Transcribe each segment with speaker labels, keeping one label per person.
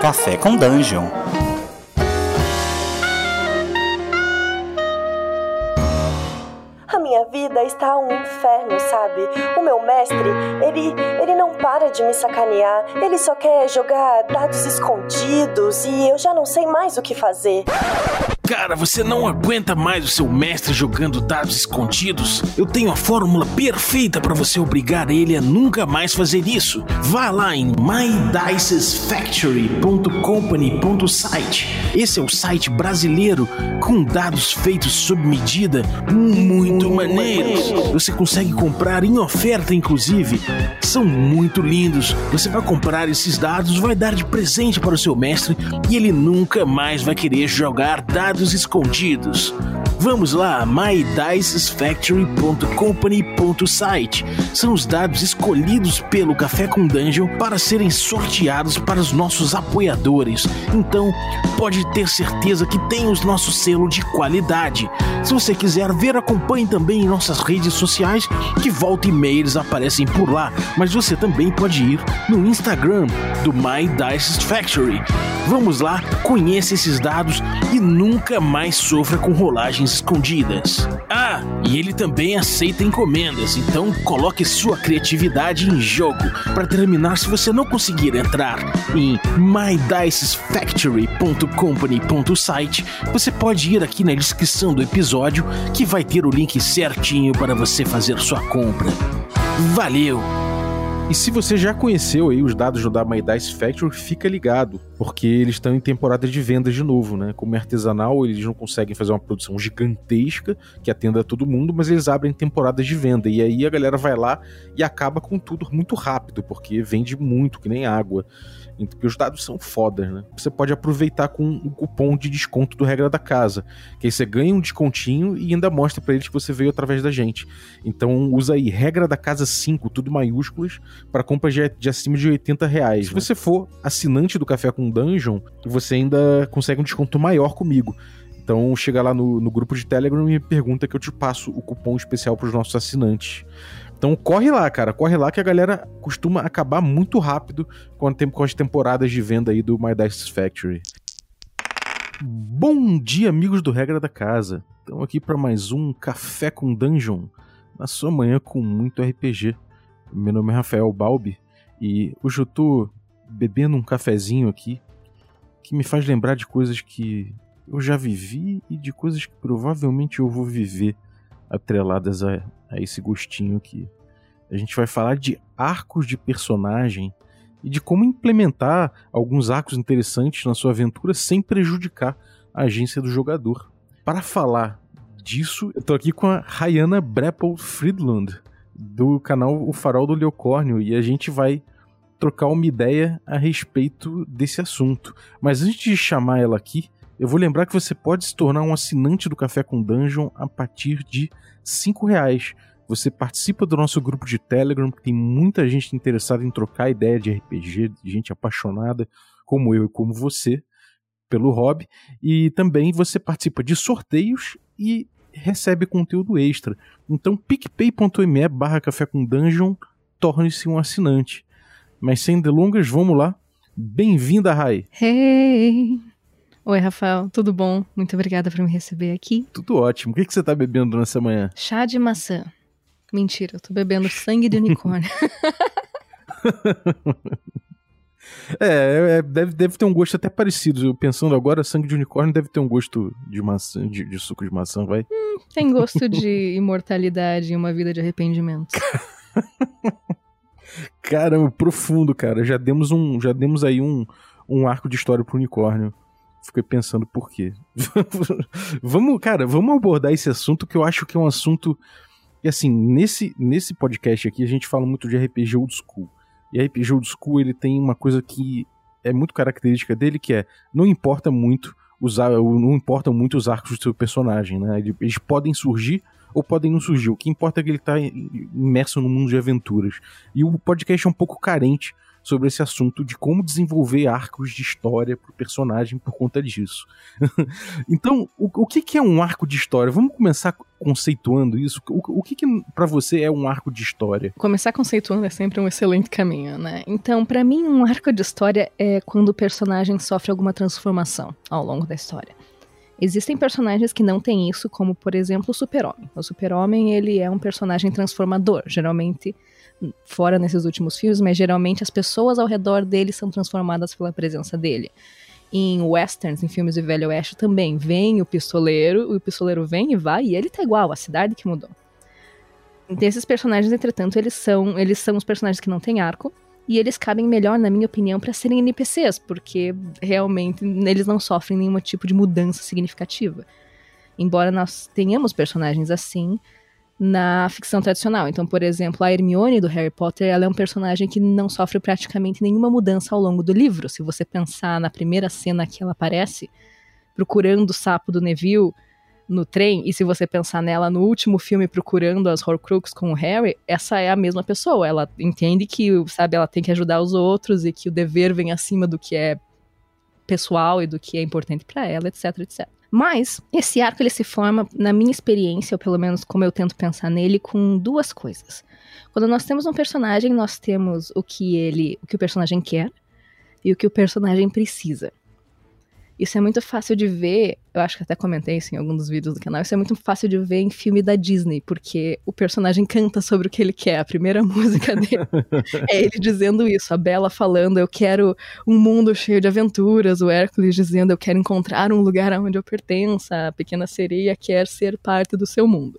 Speaker 1: Café com Dungeon.
Speaker 2: A minha vida está um inferno, sabe? O meu mestre, ele, ele não para de me sacanear. Ele só quer jogar dados escondidos e eu já não sei mais o que fazer.
Speaker 3: Cara, você não aguenta mais o seu mestre jogando dados escondidos? Eu tenho a fórmula perfeita para você obrigar ele a nunca mais fazer isso. Vá lá em mydicesfactory.company.site. Esse é o site brasileiro com dados feitos sob medida, muito maneiros. Você consegue comprar em oferta, inclusive. São muito lindos. Você vai comprar esses dados, vai dar de presente para o seu mestre e ele nunca mais vai querer jogar dados escondidos. Vamos lá, mydicesfactory.company.site. São os dados escolhidos pelo Café com Dungeon para serem sorteados para os nossos apoiadores. Então, pode ter certeza que tem o nosso selo de qualidade. Se você quiser ver, acompanhe também nossas redes sociais, que volta e meia eles aparecem por lá. Mas você também pode ir no Instagram do My Dice Factory. Vamos lá, conheça esses dados e nunca mais sofra com rolagens escondidas. Ah, e ele também aceita encomendas, então coloque sua criatividade em jogo. Para terminar, se você não conseguir entrar em mydicesfactory.company.site, você pode ir aqui na descrição do episódio que vai ter o link certinho para você fazer sua compra. Valeu!
Speaker 4: E se você já conheceu aí os dados da My Dice Factory, fica ligado, porque eles estão em temporada de vendas de novo, né? Como é artesanal, eles não conseguem fazer uma produção gigantesca que atenda todo mundo, mas eles abrem temporadas de venda. E aí a galera vai lá e acaba com tudo muito rápido, porque vende muito, que nem água. Porque os dados são fodas, né? Você pode aproveitar com o cupom de desconto do Regra da Casa. Que aí você ganha um descontinho e ainda mostra para eles que você veio através da gente. Então usa aí Regra da Casa 5, tudo maiúsculas, para compras de, de, acima de 80 reais. Se você for assinante do Café com Dungeon, você ainda consegue um desconto maior comigo. Então chega lá no, no grupo de Telegram e me pergunta que eu te passo o cupom especial para os nossos assinantes. Então corre lá, cara, corre lá que a galera costuma acabar muito rápido com, tem, com as temporadas de venda aí do My Dice Factory. Bom dia, amigos do Regra da Casa. Estamos aqui para mais um Café com Dungeon, na sua manhã com muito RPG. Meu nome é Rafael Balbi e hoje eu tô bebendo um cafezinho aqui que me faz lembrar de coisas que eu já vivi e de coisas que provavelmente eu vou viver atreladas a, a esse gostinho aqui. A gente vai falar de arcos de personagem e de como implementar alguns arcos interessantes na sua aventura sem prejudicar a agência do jogador. Para falar disso, eu tô aqui com a Rayana Breppel Friedland, do canal O Farol do Leocórnio, e a gente vai trocar uma ideia a respeito desse assunto. Mas antes de chamar ela aqui, eu vou lembrar que você pode se tornar um assinante do Café com Dungeon a partir de cinco reais. Você participa do nosso grupo de Telegram, que tem muita gente interessada em trocar ideia de RPG, gente apaixonada, como eu e como você, pelo hobby. E também você participa de sorteios e recebe conteúdo extra. Então, picpay.me barra café com dungeon, torne-se um assinante. Mas sem delongas, vamos lá. Bem-vinda, Rai.
Speaker 5: Hey! Oi, Rafael, tudo bom? Muito obrigada por me receber aqui.
Speaker 4: Tudo ótimo. O que, que você tá bebendo nessa manhã?
Speaker 5: Chá de maçã. Mentira, eu tô bebendo sangue de unicórnio.
Speaker 4: é, é, deve, deve ter um gosto até parecido. Eu pensando agora, sangue de unicórnio deve ter um gosto de maçã, de, de suco de maçã, vai?
Speaker 5: Hum, tem gosto de imortalidade e uma vida de arrependimento.
Speaker 4: Caramba, profundo, cara. Já demos um, já demos aí um, um arco de história pro unicórnio. Fiquei pensando por quê. vamos, cara, vamos abordar esse assunto que eu acho que é um assunto. E assim, nesse, nesse podcast aqui a gente fala muito de RPG old school. E RPG old school ele tem uma coisa que é muito característica dele, que é não importa muito usar, não importam muito os arcos do seu personagem, né? Eles podem surgir ou podem não surgir. O que importa é que ele está imerso no mundo de aventuras. E o podcast é um pouco carente sobre esse assunto de como desenvolver arcos de história pro personagem por conta disso. então, o, o que, que, é um arco de história? Vamos começar conceituando isso. O, o que, que para você é um arco de história?
Speaker 5: Começar conceituando é sempre um excelente caminho, né? Então, para mim, um arco de história é quando o personagem sofre alguma transformação ao longo da história. Existem personagens que não têm isso, como por exemplo o Super-Homem. O Super-Homem ele é um personagem transformador, geralmente fora nesses últimos filmes, mas geralmente as pessoas ao redor dele são transformadas pela presença dele. Em westerns, em filmes de Velho Oeste também, vem o pistoleiro, o pistoleiro vem e vai e ele tá igual, a cidade que mudou. Desses personagens, entretanto, eles são, eles são os personagens que não têm arco, e eles cabem melhor, na minha opinião, para serem NPCs, porque realmente eles não sofrem nenhum tipo de mudança significativa. Embora nós tenhamos personagens assim na ficção tradicional. Então, por exemplo, a Hermione do Harry Potter, ela é um personagem que não sofre praticamente nenhuma mudança ao longo do livro. Se você pensar na primeira cena que ela aparece, procurando o sapo do Neville, no trem, e se você pensar nela no último filme procurando as Horcrux com o Harry, essa é a mesma pessoa. Ela entende que, sabe, ela tem que ajudar os outros e que o dever vem acima do que é pessoal e do que é importante para ela, etc, etc. Mas esse arco ele se forma, na minha experiência, ou pelo menos como eu tento pensar nele, com duas coisas. Quando nós temos um personagem, nós temos o que ele, o que o personagem quer e o que o personagem precisa. Isso é muito fácil de ver, eu acho que até comentei isso em algum dos vídeos do canal, isso é muito fácil de ver em filme da Disney, porque o personagem canta sobre o que ele quer, a primeira música dele é ele dizendo isso, a Bela falando, eu quero um mundo cheio de aventuras, o Hércules dizendo, eu quero encontrar um lugar onde eu pertença, a pequena sereia quer ser parte do seu mundo.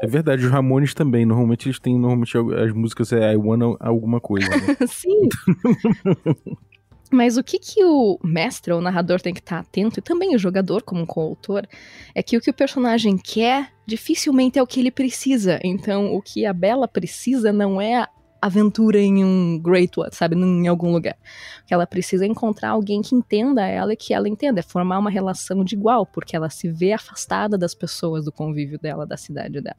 Speaker 4: É verdade, os Ramones também. Normalmente eles têm normalmente as músicas é I wanna alguma coisa. Né?
Speaker 5: Sim. Mas o que, que o mestre ou narrador tem que estar atento, e também o jogador, como um coautor, é que o que o personagem quer dificilmente é o que ele precisa. Então, o que a Bela precisa não é aventura em um Great One, sabe, em algum lugar. Que ela precisa é encontrar alguém que entenda ela e que ela entenda, é formar uma relação de igual, porque ela se vê afastada das pessoas, do convívio dela, da cidade dela.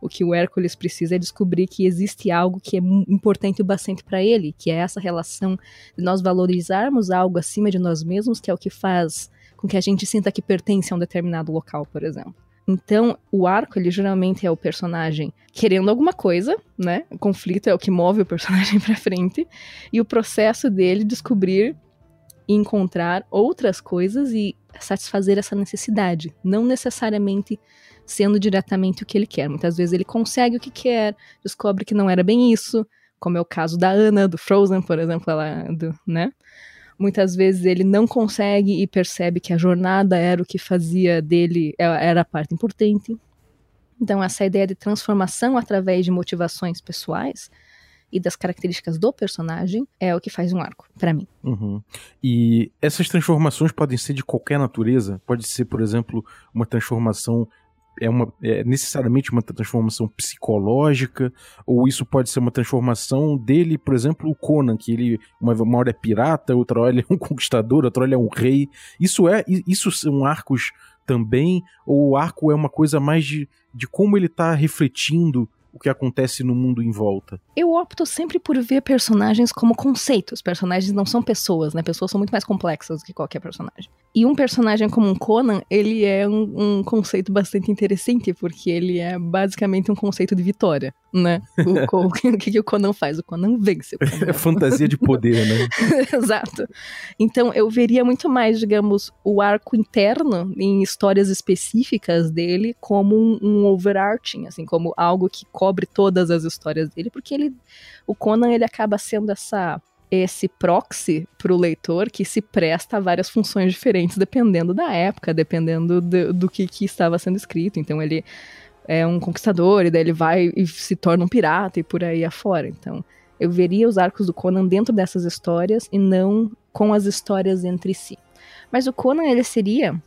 Speaker 5: O que o Hércules precisa é descobrir que existe algo que é importante o bastante para ele, que é essa relação de nós valorizarmos algo acima de nós mesmos, que é o que faz com que a gente sinta que pertence a um determinado local, por exemplo. Então, o arco, ele geralmente é o personagem querendo alguma coisa, né? O conflito é o que move o personagem para frente, e o processo dele descobrir encontrar outras coisas e satisfazer essa necessidade, não necessariamente sendo diretamente o que ele quer. Muitas vezes ele consegue o que quer, descobre que não era bem isso, como é o caso da Anna, do Frozen, por exemplo, ela, do, né? Muitas vezes ele não consegue e percebe que a jornada era o que fazia dele, é, era a parte importante. Então, essa ideia de transformação através de motivações pessoais e das características do personagem é o que faz um arco, para mim.
Speaker 4: Uhum. E essas transformações podem ser de qualquer natureza? Pode ser, por exemplo, uma transformação é, uma, é necessariamente uma transformação psicológica, ou isso pode ser uma transformação dele, por exemplo, o Conan, que ele uma, uma hora é pirata, outra hora ele é um conquistador, outra hora ele é um rei. Isso é isso são arcos também, ou o arco é uma coisa mais de, de como ele está refletindo o que acontece no mundo em volta.
Speaker 5: Eu opto sempre por ver personagens como conceitos. Personagens não são pessoas, né? Pessoas são muito mais complexas do que qualquer personagem. E um personagem como um Conan, ele é um, um conceito bastante interessante, porque ele é basicamente um conceito de vitória, né? O, o que, que, o Conan faz? O Conan vence. O Conan.
Speaker 4: É fantasia de poder, né?
Speaker 5: Exato. Então eu veria muito mais, digamos, o arco interno em histórias específicas dele como um, um overarching, assim, como algo que cobre todas as histórias dele, porque ele, o Conan ele acaba sendo essa esse proxy para o leitor que se presta a várias funções diferentes dependendo da época, dependendo do, do que, que estava sendo escrito. Então ele é um conquistador e daí ele vai e se torna um pirata e por aí afora. Então eu veria os arcos do Conan dentro dessas histórias e não com as histórias entre si. Mas o Conan ele seria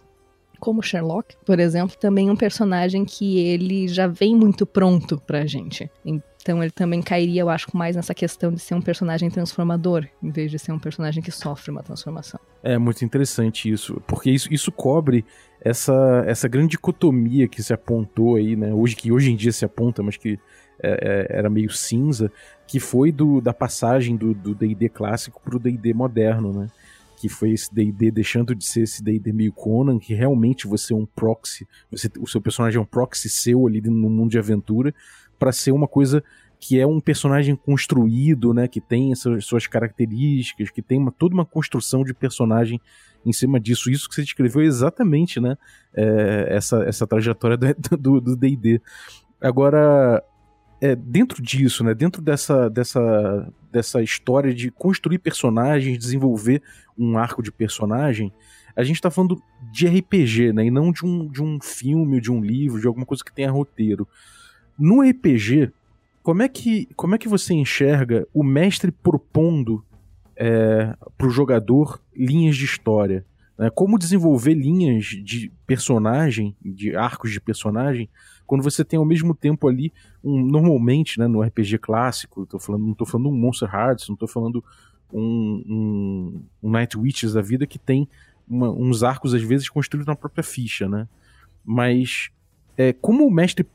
Speaker 5: como Sherlock, por exemplo, também um personagem que ele já vem muito pronto pra gente. Então ele também cairia, eu acho, mais nessa questão de ser um personagem transformador, em vez de ser um personagem que sofre uma transformação.
Speaker 4: É muito interessante isso, porque isso, isso cobre essa, essa grande dicotomia que se apontou aí, né? Hoje, que hoje em dia se aponta, mas que é, é era meio cinza, que foi do, da passagem do D&D clássico pro D&D moderno, né? Que foi esse D&D deixando de ser esse D&D meio Conan, que realmente você é um proxy, você, o seu personagem é um proxy seu ali no mundo de aventura, para ser uma coisa que é um personagem construído, né, que tem suas características, que tem uma, toda uma construção de personagem em cima disso. Isso que você descreveu é exatamente, né, é, essa, essa trajetória do D&D. Agora, é, dentro disso, né, dentro dessa, dessa, dessa história de construir personagens, desenvolver um arco de personagem, a gente está falando de RPG, né, e não de um, de um filme, de um livro, de alguma coisa que tenha roteiro. No RPG, como é que, como é que você enxerga o mestre propondo é, para o jogador linhas de história? Né? Como desenvolver linhas de personagem, de arcos de personagem, quando você tem ao mesmo tempo ali, um, normalmente, né, no RPG clássico, tô falando, não estou falando um Monster Hearts, não estou falando um, um, um Night Witches da vida que tem uma, uns arcos, às vezes, construídos na própria ficha, né? Mas é, como o mestre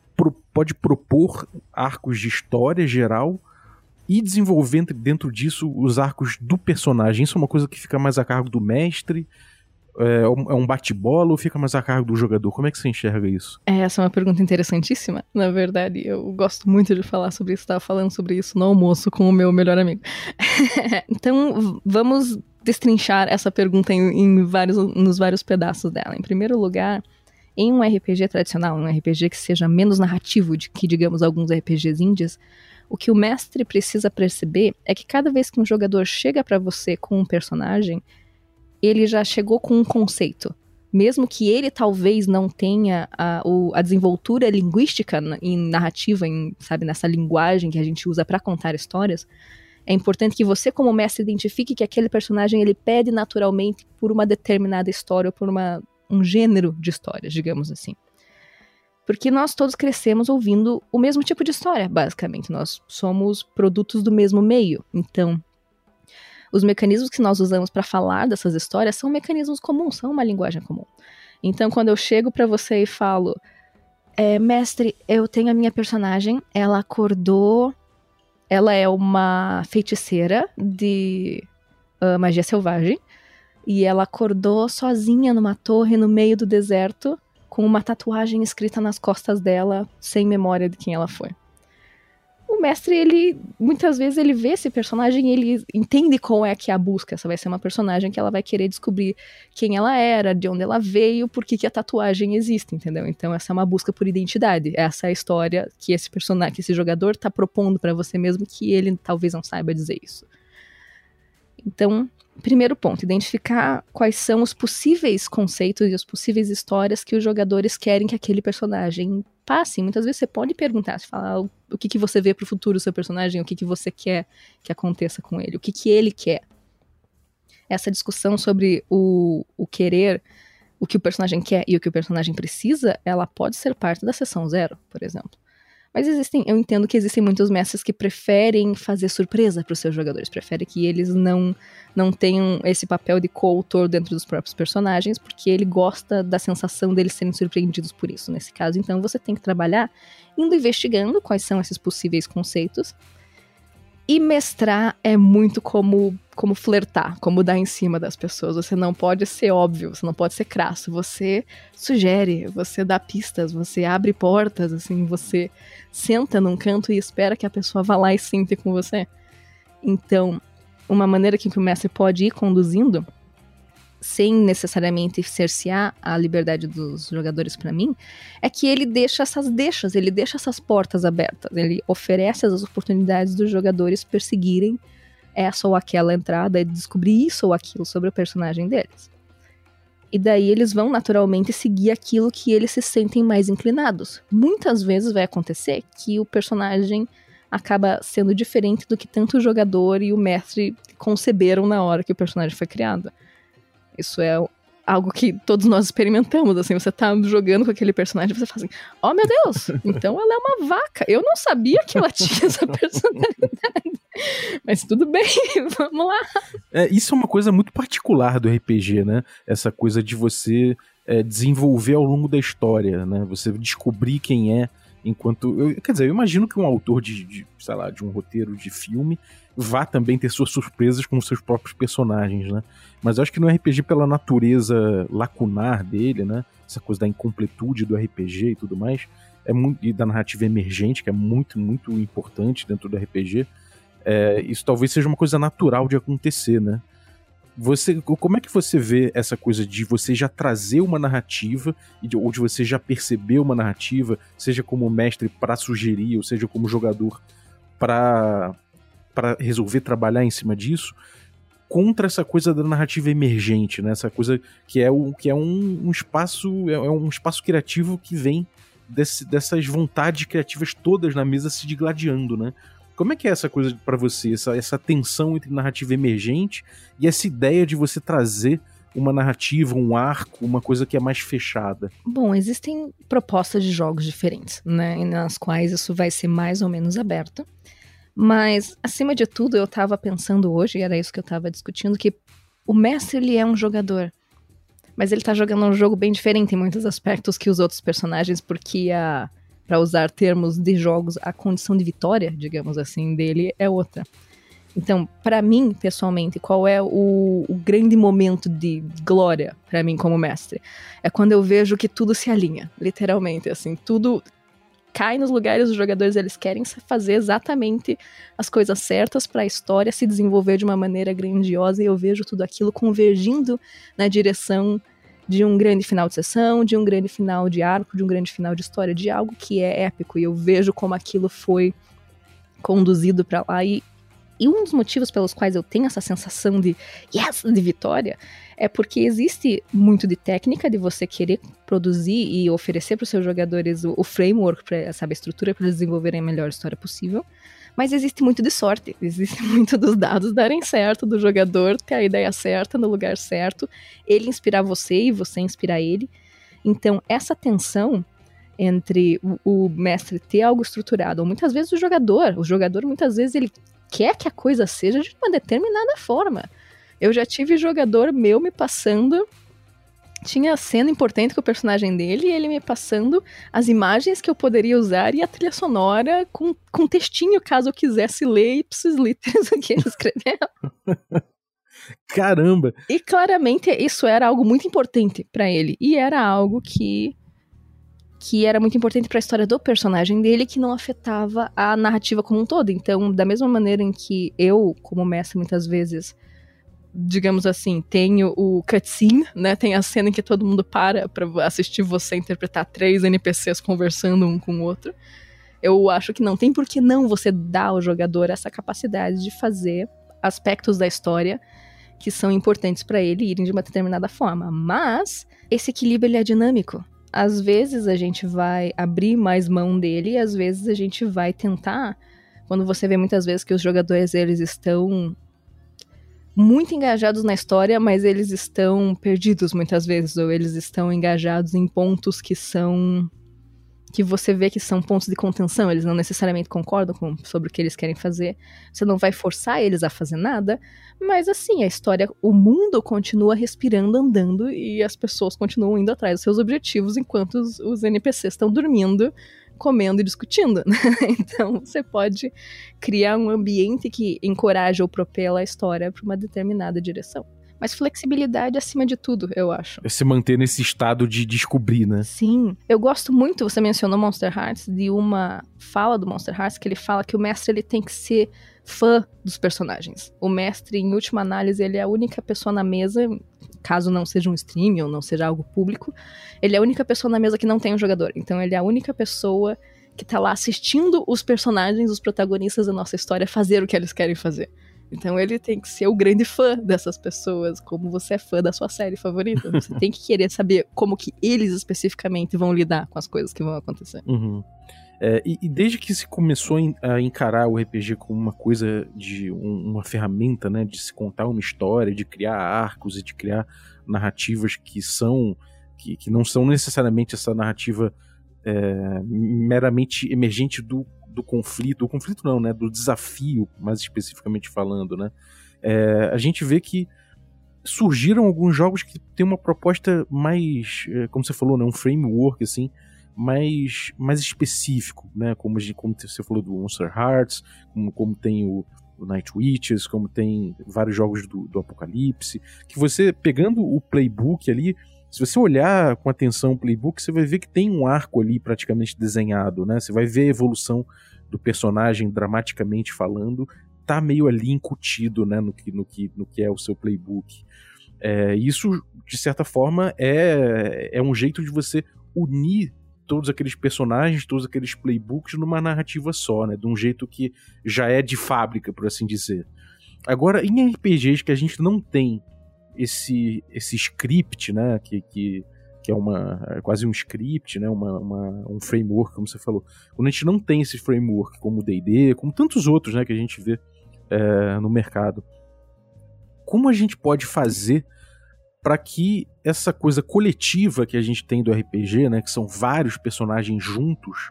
Speaker 4: pode propor arcos de história geral e desenvolver dentro disso os arcos do personagem. Isso é uma coisa que fica mais a cargo do mestre. É, é um bate-bola ou fica mais a cargo do jogador? Como é que você enxerga isso?
Speaker 5: É, essa é uma pergunta interessantíssima. Na verdade, eu gosto muito de falar sobre isso. Estava falando sobre isso no almoço com o meu melhor amigo. então, vamos destrinchar essa pergunta em, em vários, nos vários pedaços dela. Em primeiro lugar, em um RPG tradicional, um RPG que seja menos narrativo de que, digamos, alguns RPGs indies, o que o mestre precisa perceber é que cada vez que um jogador chega para você com um personagem, ele já chegou com um conceito. Mesmo que ele talvez não tenha a, a desenvoltura linguística em narrativa, em, sabe, nessa linguagem que a gente usa para contar histórias, é importante que você, como mestre, identifique que aquele personagem ele pede naturalmente por uma determinada história ou por uma um gênero de histórias, digamos assim. Porque nós todos crescemos ouvindo o mesmo tipo de história, basicamente. Nós somos produtos do mesmo meio. Então, os mecanismos que nós usamos para falar dessas histórias são mecanismos comuns, são uma linguagem comum. Então, quando eu chego para você e falo, é, mestre, eu tenho a minha personagem, ela acordou, ela é uma feiticeira de uh, magia selvagem, e ela acordou sozinha numa torre no meio do deserto, com uma tatuagem escrita nas costas dela, sem memória de quem ela foi. O mestre, ele muitas vezes ele vê esse personagem, ele entende qual é que é a busca. Essa vai ser uma personagem que ela vai querer descobrir quem ela era, de onde ela veio, por que, que a tatuagem existe, entendeu? Então essa é uma busca por identidade. Essa é a história que esse personagem, que esse jogador está propondo para você mesmo que ele talvez não saiba dizer isso. Então, primeiro ponto, identificar quais são os possíveis conceitos e as possíveis histórias que os jogadores querem que aquele personagem passe. Muitas vezes você pode perguntar, falar o que, que você vê para o futuro do seu personagem, o que, que você quer que aconteça com ele, o que, que ele quer. Essa discussão sobre o, o querer, o que o personagem quer e o que o personagem precisa, ela pode ser parte da sessão zero, por exemplo. Mas existem, eu entendo que existem muitos mestres que preferem fazer surpresa para os seus jogadores, preferem que eles não não tenham esse papel de coautor dentro dos próprios personagens, porque ele gosta da sensação deles serem surpreendidos por isso. Nesse caso, então, você tem que trabalhar indo investigando quais são esses possíveis conceitos e mestrar é muito como como flertar, como dar em cima das pessoas. Você não pode ser óbvio, você não pode ser crasso. Você sugere, você dá pistas, você abre portas, assim, você senta num canto e espera que a pessoa vá lá e sente com você. Então, uma maneira que o mestre pode ir conduzindo sem necessariamente cercear a liberdade dos jogadores para mim, é que ele deixa essas deixas, ele deixa essas portas abertas, ele oferece as oportunidades dos jogadores perseguirem essa ou aquela entrada e descobrir isso ou aquilo sobre o personagem deles. E daí eles vão naturalmente seguir aquilo que eles se sentem mais inclinados. Muitas vezes vai acontecer que o personagem acaba sendo diferente do que tanto o jogador e o mestre conceberam na hora que o personagem foi criado. Isso é algo que todos nós experimentamos, assim, você tá jogando com aquele personagem e você fala assim, oh meu Deus, então ela é uma vaca, eu não sabia que ela tinha essa personalidade, mas tudo bem, vamos lá.
Speaker 4: É, isso é uma coisa muito particular do RPG, né, essa coisa de você é, desenvolver ao longo da história, né, você descobrir quem é Enquanto. Eu, quer dizer, eu imagino que um autor de, de, sei lá, de um roteiro de filme vá também ter suas surpresas com seus próprios personagens, né? Mas eu acho que no RPG, pela natureza lacunar dele, né? Essa coisa da incompletude do RPG e tudo mais, é muito, e da narrativa emergente, que é muito, muito importante dentro do RPG, é, isso talvez seja uma coisa natural de acontecer, né? Você, como é que você vê essa coisa de você já trazer uma narrativa, ou de você já perceber uma narrativa, seja como mestre para sugerir, ou seja como jogador para resolver trabalhar em cima disso, contra essa coisa da narrativa emergente, né? Essa coisa que é, o, que é um, um espaço é, é um espaço criativo que vem desse, dessas vontades criativas todas na mesa se digladiando, né? Como é que é essa coisa para você, essa, essa tensão entre narrativa emergente e essa ideia de você trazer uma narrativa, um arco, uma coisa que é mais fechada?
Speaker 5: Bom, existem propostas de jogos diferentes, né? Nas quais isso vai ser mais ou menos aberto. Mas, acima de tudo, eu estava pensando hoje, e era isso que eu estava discutindo, que o mestre ele é um jogador. Mas ele está jogando um jogo bem diferente em muitos aspectos que os outros personagens, porque a para usar termos de jogos, a condição de vitória, digamos assim, dele é outra. Então, para mim, pessoalmente, qual é o, o grande momento de glória para mim como mestre? É quando eu vejo que tudo se alinha, literalmente, assim, tudo cai nos lugares, os jogadores eles querem fazer exatamente as coisas certas para a história se desenvolver de uma maneira grandiosa e eu vejo tudo aquilo convergindo na direção de um grande final de sessão, de um grande final de arco, de um grande final de história, de algo que é épico. E eu vejo como aquilo foi conduzido para lá. E, e um dos motivos pelos quais eu tenho essa sensação de yes, de vitória, é porque existe muito de técnica de você querer produzir e oferecer para os seus jogadores o, o framework, pra, sabe, a estrutura para desenvolverem a melhor história possível. Mas existe muito de sorte, existe muito dos dados darem certo, do jogador ter a ideia certa no lugar certo, ele inspirar você e você inspirar ele. Então, essa tensão entre o, o mestre ter algo estruturado, ou muitas vezes o jogador, o jogador muitas vezes ele quer que a coisa seja de uma determinada forma. Eu já tive jogador meu me passando tinha cena importante com o personagem dele e ele me passando as imagens que eu poderia usar e a trilha sonora com, com textinho, caso eu quisesse ler ipsis literis o que ele escreveu.
Speaker 4: Caramba!
Speaker 5: E claramente isso era algo muito importante para ele. E era algo que que era muito importante para a história do personagem dele, que não afetava a narrativa como um todo. Então, da mesma maneira em que eu, como mestre, muitas vezes digamos assim, tem o cutscene, né? Tem a cena em que todo mundo para para assistir você interpretar três NPCs conversando um com o outro. Eu acho que não tem por que não você dar ao jogador essa capacidade de fazer aspectos da história que são importantes para ele irem de uma determinada forma. Mas esse equilíbrio ele é dinâmico. Às vezes a gente vai abrir mais mão dele e às vezes a gente vai tentar quando você vê muitas vezes que os jogadores eles estão muito engajados na história, mas eles estão perdidos muitas vezes, ou eles estão engajados em pontos que são. Que você vê que são pontos de contenção, eles não necessariamente concordam com, sobre o que eles querem fazer. Você não vai forçar eles a fazer nada, mas assim, a história, o mundo continua respirando, andando, e as pessoas continuam indo atrás dos seus objetivos enquanto os, os NPCs estão dormindo comendo e discutindo. Né? Então você pode criar um ambiente que encoraja ou propela a história para uma determinada direção. Mas flexibilidade acima de tudo, eu acho.
Speaker 4: É se manter nesse estado de descobrir, né?
Speaker 5: Sim. Eu gosto muito, você mencionou Monster Hearts, de uma fala do Monster Hearts que ele fala que o mestre ele tem que ser fã dos personagens. O mestre, em última análise, ele é a única pessoa na mesa, caso não seja um stream ou não seja algo público, ele é a única pessoa na mesa que não tem um jogador. Então ele é a única pessoa que tá lá assistindo os personagens, os protagonistas da nossa história fazer o que eles querem fazer. Então ele tem que ser o grande fã dessas pessoas, como você é fã da sua série favorita. Você tem que querer saber como que eles especificamente vão lidar com as coisas que vão acontecer.
Speaker 4: Uhum. É, e, e, desde que se começou a encarar o RPG como uma coisa de um, uma ferramenta, né, de se contar uma história, de criar arcos e de criar narrativas que são que, que não são necessariamente essa narrativa é, meramente emergente do, do conflito, do conflito não, né, do desafio, mais especificamente falando, né, é, a gente vê que surgiram alguns jogos que têm uma proposta mais, é, como você falou, né, um framework assim mais, mais específico, né? Como, como você falou do Monster Hearts, como, como tem o, o Night Witches, como tem vários jogos do, do Apocalipse, que você pegando o playbook ali, se você olhar com atenção o playbook, você vai ver que tem um arco ali praticamente desenhado, né? Você vai ver a evolução do personagem dramaticamente falando, tá meio ali incutido, né, no que, no que, no que é o seu playbook. É, isso, de certa forma, é, é um jeito de você unir todos aqueles personagens, todos aqueles playbooks numa narrativa só, né? De um jeito que já é de fábrica, por assim dizer. Agora, em RPGs que a gente não tem esse, esse script, né? Que, que, que é uma é quase um script, né? Uma, uma, um framework, como você falou. Quando a gente não tem esse framework, como o D&D, como tantos outros, né? Que a gente vê é, no mercado. Como a gente pode fazer para que essa coisa coletiva que a gente tem do RPG, né, que são vários personagens juntos,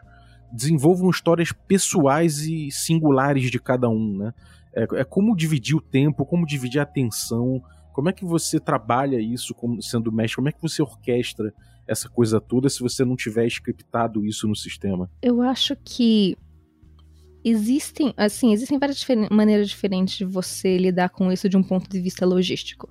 Speaker 4: desenvolvam histórias pessoais e singulares de cada um, né? É, é como dividir o tempo, como dividir a atenção, como é que você trabalha isso como sendo mestre, como é que você orquestra essa coisa toda se você não tiver scriptado isso no sistema?
Speaker 5: Eu acho que existem, assim, existem várias difer maneiras diferentes de você lidar com isso de um ponto de vista logístico.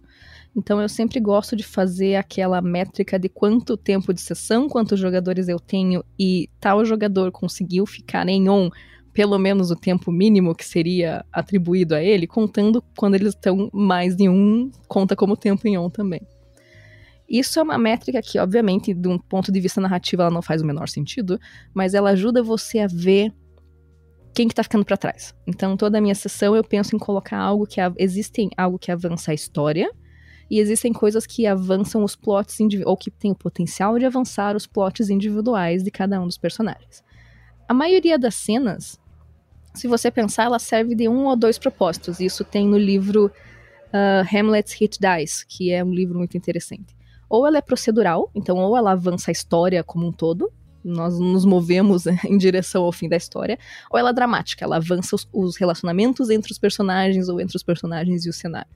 Speaker 5: Então eu sempre gosto de fazer aquela métrica de quanto tempo de sessão, quantos jogadores eu tenho e tal jogador conseguiu ficar em on pelo menos o tempo mínimo que seria atribuído a ele, contando quando eles estão mais de um, conta como tempo em on também. Isso é uma métrica que, obviamente, de um ponto de vista narrativo, ela não faz o menor sentido, mas ela ajuda você a ver quem que tá ficando para trás. Então, toda a minha sessão eu penso em colocar algo que existem algo que avança a história, e existem coisas que avançam os plots ou que têm o potencial de avançar os plots individuais de cada um dos personagens. A maioria das cenas, se você pensar, ela serve de um ou dois propósitos. Isso tem no livro uh, Hamlet's Hit Dice, que é um livro muito interessante. Ou ela é procedural, então ou ela avança a história como um todo, nós nos movemos em direção ao fim da história, ou ela é dramática, ela avança os, os relacionamentos entre os personagens ou entre os personagens e o cenário.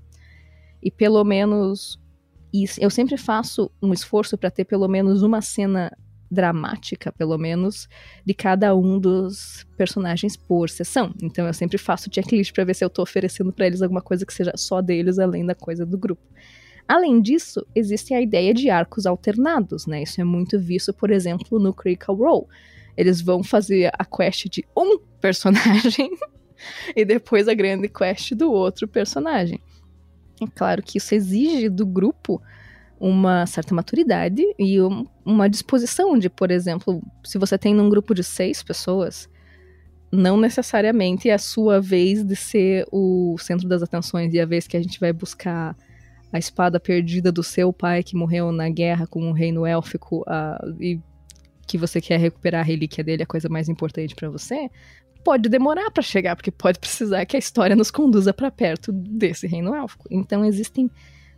Speaker 5: E pelo menos. eu sempre faço um esforço para ter pelo menos uma cena dramática, pelo menos, de cada um dos personagens por sessão. Então eu sempre faço checklist para ver se eu tô oferecendo para eles alguma coisa que seja só deles, além da coisa do grupo. Além disso, existe a ideia de arcos alternados, né? Isso é muito visto, por exemplo, no Critical Role. Eles vão fazer a quest de um personagem e depois a grande quest do outro personagem. É claro que isso exige do grupo uma certa maturidade e um, uma disposição de, por exemplo, se você tem num grupo de seis pessoas, não necessariamente é a sua vez de ser o centro das atenções e a vez que a gente vai buscar a espada perdida do seu pai que morreu na guerra com o reino élfico e que você quer recuperar a relíquia dele, a coisa mais importante para você, pode demorar para chegar, porque pode precisar que a história nos conduza para perto desse reino élfico. Então existem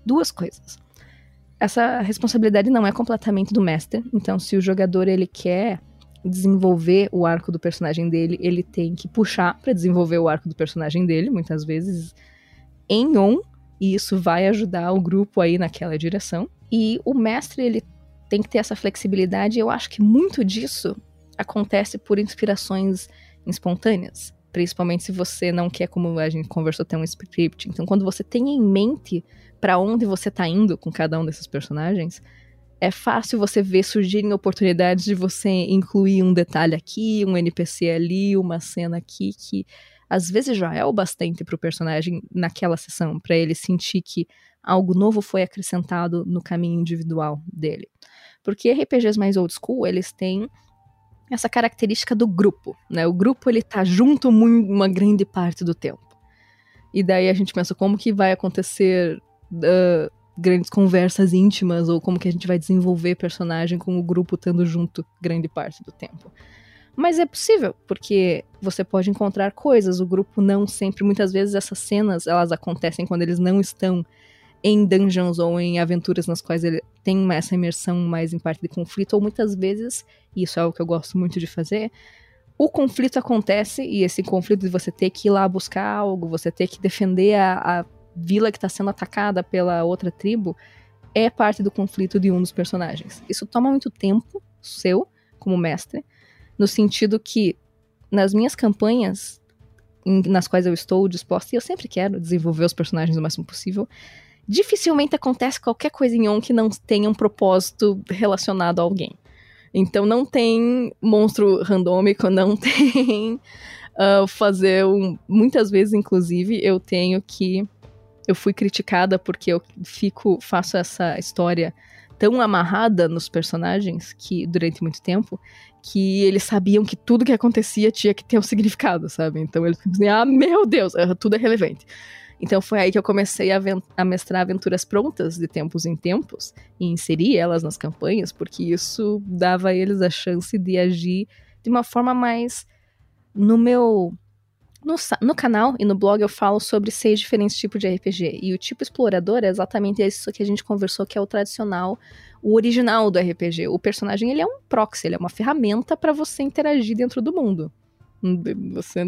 Speaker 5: duas coisas. Essa responsabilidade não é completamente do mestre, então se o jogador ele quer desenvolver o arco do personagem dele, ele tem que puxar para desenvolver o arco do personagem dele, muitas vezes em on, e isso vai ajudar o grupo aí naquela direção. E o mestre ele tem que ter essa flexibilidade, e eu acho que muito disso acontece por inspirações espontâneas. Principalmente se você não quer, como a gente conversou, ter um script. Então, quando você tem em mente para onde você tá indo com cada um desses personagens, é fácil você ver surgirem oportunidades de você incluir um detalhe aqui, um NPC ali, uma cena aqui, que às vezes já é o bastante pro personagem naquela sessão, para ele sentir que algo novo foi acrescentado no caminho individual dele. Porque RPGs mais old school, eles têm essa característica do grupo, né? O grupo ele tá junto uma grande parte do tempo. E daí a gente pensa como que vai acontecer uh, grandes conversas íntimas ou como que a gente vai desenvolver personagem com o grupo estando junto grande parte do tempo. Mas é possível, porque você pode encontrar coisas, o grupo não sempre, muitas vezes essas cenas, elas acontecem quando eles não estão em dungeons ou em aventuras nas quais ele tem essa imersão mais em parte de conflito, ou muitas vezes, e isso é algo que eu gosto muito de fazer, o conflito acontece e esse conflito de você ter que ir lá buscar algo, você ter que defender a, a vila que está sendo atacada pela outra tribo, é parte do conflito de um dos personagens. Isso toma muito tempo seu, como mestre, no sentido que nas minhas campanhas, em, nas quais eu estou disposta, e eu sempre quero desenvolver os personagens o máximo possível, dificilmente acontece qualquer coisa em On que não tenha um propósito relacionado a alguém. Então não tem monstro randômico, não tem uh, fazer um. Muitas vezes, inclusive, eu tenho que. Eu fui criticada porque eu fico, faço essa história tão amarrada nos personagens que durante muito tempo que eles sabiam que tudo que acontecia tinha que ter um significado, sabe? Então eles diziam, ah, meu Deus, tudo é relevante. Então foi aí que eu comecei a, a, mestrar aventuras prontas de tempos em tempos e inserir elas nas campanhas, porque isso dava a eles a chance de agir de uma forma mais no meu no, no, canal e no blog eu falo sobre seis diferentes tipos de RPG. E o tipo explorador é exatamente isso que a gente conversou, que é o tradicional, o original do RPG. O personagem ele é um proxy, ele é uma ferramenta para você interagir dentro do mundo. Você,